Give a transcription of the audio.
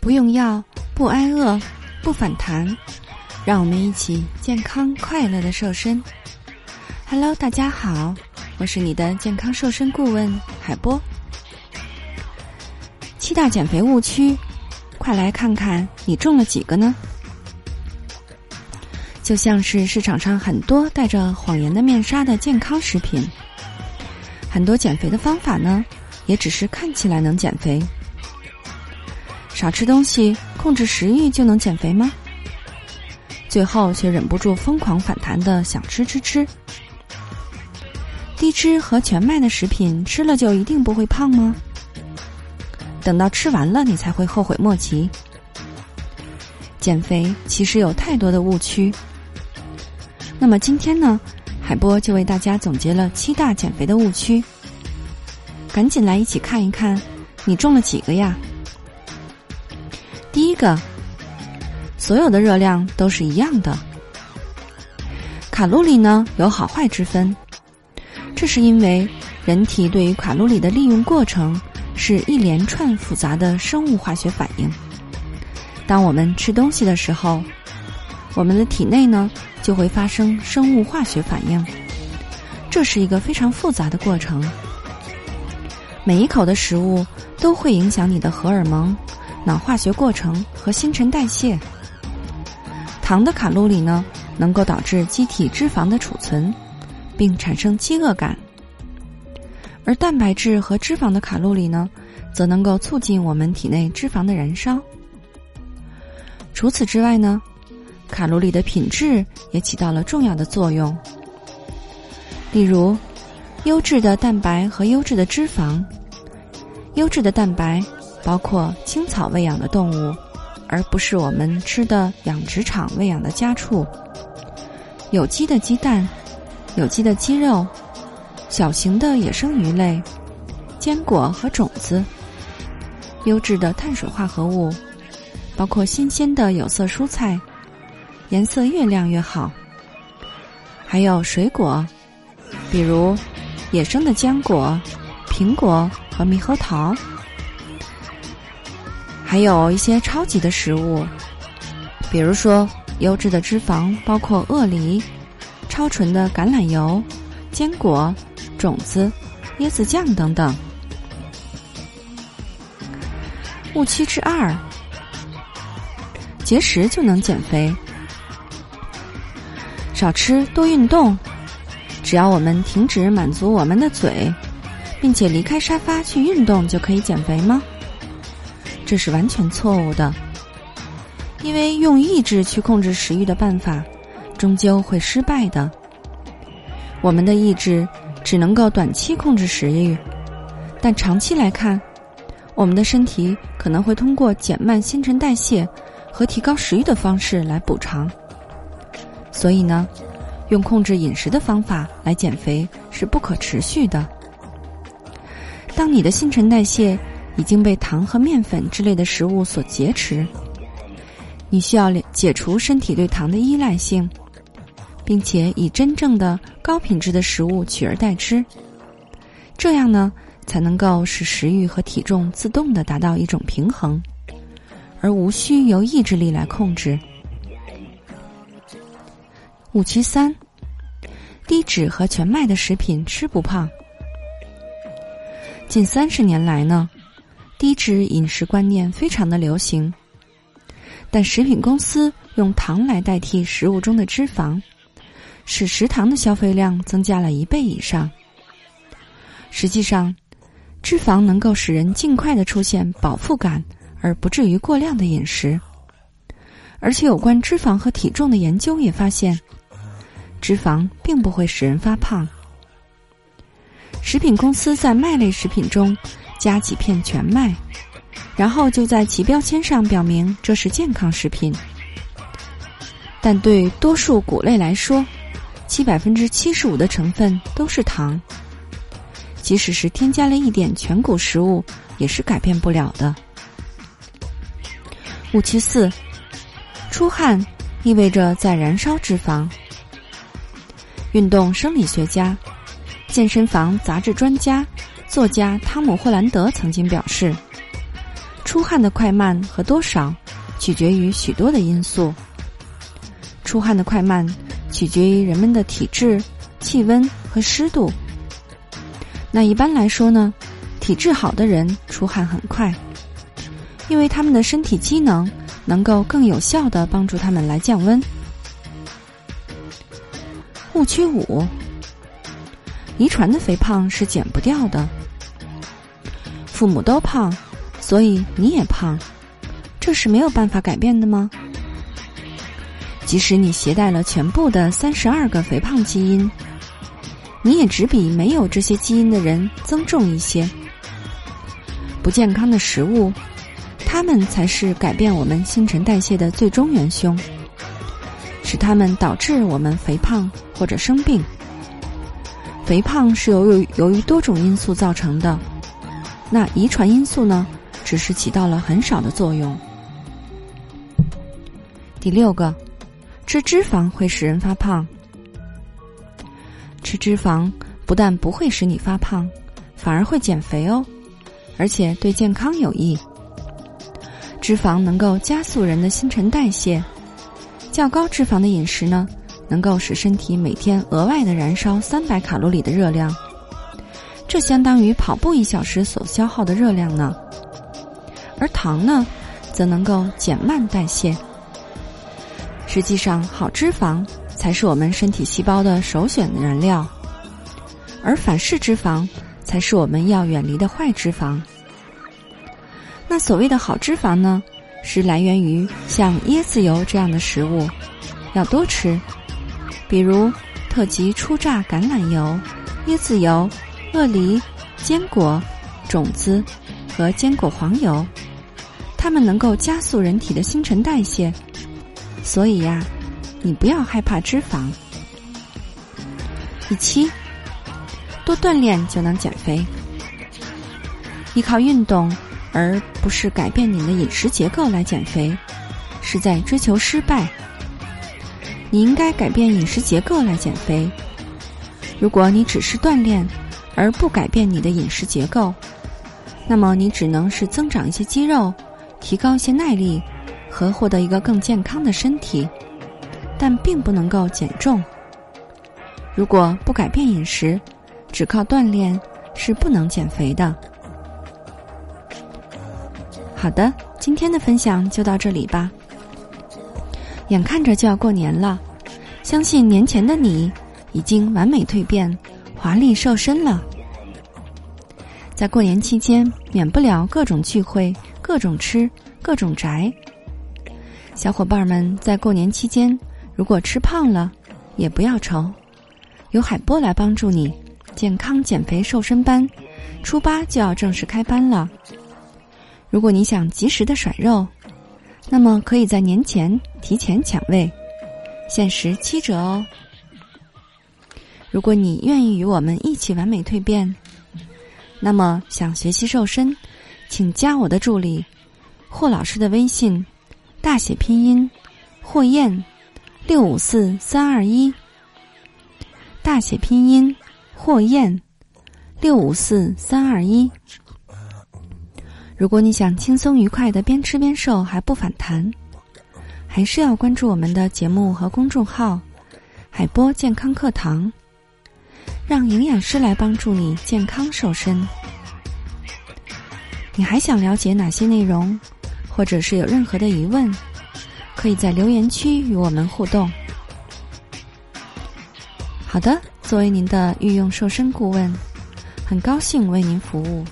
不用药，不挨饿，不反弹，让我们一起健康快乐的瘦身。Hello，大家好，我是你的健康瘦身顾问海波。七大减肥误区，快来看看你中了几个呢？就像是市场上很多带着谎言的面纱的健康食品，很多减肥的方法呢，也只是看起来能减肥。少吃东西，控制食欲就能减肥吗？最后却忍不住疯狂反弹的想吃吃吃。低脂和全麦的食品吃了就一定不会胖吗？等到吃完了你才会后悔莫及。减肥其实有太多的误区。那么今天呢，海波就为大家总结了七大减肥的误区。赶紧来一起看一看，你中了几个呀？个，所有的热量都是一样的。卡路里呢有好坏之分，这是因为人体对于卡路里的利用过程是一连串复杂的生物化学反应。当我们吃东西的时候，我们的体内呢就会发生生物化学反应，这是一个非常复杂的过程。每一口的食物都会影响你的荷尔蒙。脑化学过程和新陈代谢，糖的卡路里呢，能够导致机体脂肪的储存，并产生饥饿感；而蛋白质和脂肪的卡路里呢，则能够促进我们体内脂肪的燃烧。除此之外呢，卡路里的品质也起到了重要的作用。例如，优质的蛋白和优质的脂肪，优质的蛋白。包括青草喂养的动物，而不是我们吃的养殖场喂养的家畜。有机的鸡蛋、有机的鸡肉、小型的野生鱼类、坚果和种子、优质的碳水化合物，包括新鲜的有色蔬菜，颜色越亮越好。还有水果，比如野生的浆果、苹果和猕猴桃。还有一些超级的食物，比如说优质的脂肪，包括鳄梨、超纯的橄榄油、坚果、种子、椰子酱等等。误区之二：节食就能减肥？少吃多运动，只要我们停止满足我们的嘴，并且离开沙发去运动，就可以减肥吗？这是完全错误的，因为用意志去控制食欲的办法，终究会失败的。我们的意志只能够短期控制食欲，但长期来看，我们的身体可能会通过减慢新陈代谢和提高食欲的方式来补偿。所以呢，用控制饮食的方法来减肥是不可持续的。当你的新陈代谢，已经被糖和面粉之类的食物所劫持，你需要解除身体对糖的依赖性，并且以真正的高品质的食物取而代之，这样呢才能够使食欲和体重自动的达到一种平衡，而无需由意志力来控制。误区三：低脂和全麦的食品吃不胖。近三十年来呢。低脂饮食观念非常的流行，但食品公司用糖来代替食物中的脂肪，使食糖的消费量增加了一倍以上。实际上，脂肪能够使人尽快的出现饱腹感，而不至于过量的饮食。而且，有关脂肪和体重的研究也发现，脂肪并不会使人发胖。食品公司在麦类食品中。加几片全麦，然后就在其标签上表明这是健康食品。但对多数谷类来说，其百分之七十五的成分都是糖。即使是添加了一点全谷食物，也是改变不了的。误区四：出汗意味着在燃烧脂肪。运动生理学家、健身房杂志专家。作家汤姆·霍兰德曾经表示，出汗的快慢和多少，取决于许多的因素。出汗的快慢取决于人们的体质、气温和湿度。那一般来说呢，体质好的人出汗很快，因为他们的身体机能能够更有效的帮助他们来降温。误区五：遗传的肥胖是减不掉的。父母都胖，所以你也胖，这是没有办法改变的吗？即使你携带了全部的三十二个肥胖基因，你也只比没有这些基因的人增重一些。不健康的食物，它们才是改变我们新陈代谢的最终元凶，使它们导致我们肥胖或者生病。肥胖是由于由于多种因素造成的，那遗传因素呢，只是起到了很少的作用。第六个。吃脂肪会使人发胖。吃脂肪不但不会使你发胖，反而会减肥哦，而且对健康有益。脂肪能够加速人的新陈代谢，较高脂肪的饮食呢，能够使身体每天额外的燃烧三百卡路里的热量，这相当于跑步一小时所消耗的热量呢。而糖呢，则能够减慢代谢。实际上，好脂肪才是我们身体细胞的首选燃料，而反式脂肪才是我们要远离的坏脂肪。那所谓的好脂肪呢，是来源于像椰子油这样的食物，要多吃，比如特级初榨橄榄油、椰子油、鳄梨、坚果、种子和坚果黄油，它们能够加速人体的新陈代谢。所以呀，你不要害怕脂肪。第七，多锻炼就能减肥。依靠运动而不是改变你的饮食结构来减肥，是在追求失败。你应该改变饮食结构来减肥。如果你只是锻炼而不改变你的饮食结构，那么你只能是增长一些肌肉，提高一些耐力。和获得一个更健康的身体，但并不能够减重。如果不改变饮食，只靠锻炼是不能减肥的。好的，今天的分享就到这里吧。眼看着就要过年了，相信年前的你已经完美蜕变、华丽瘦身了。在过年期间，免不了各种聚会、各种吃、各种宅。小伙伴们在过年期间，如果吃胖了，也不要愁，有海波来帮助你。健康减肥瘦身班，初八就要正式开班了。如果你想及时的甩肉，那么可以在年前提前抢位，限时七折哦。如果你愿意与我们一起完美蜕变，那么想学习瘦身，请加我的助理霍老师的微信。大写拼音，霍燕，六五四三二一。大写拼音，霍燕，六五四三二一。如果你想轻松愉快的边吃边瘦还不反弹，还是要关注我们的节目和公众号“海波健康课堂”，让营养师来帮助你健康瘦身。你还想了解哪些内容？或者是有任何的疑问，可以在留言区与我们互动。好的，作为您的御用瘦身顾问，很高兴为您服务。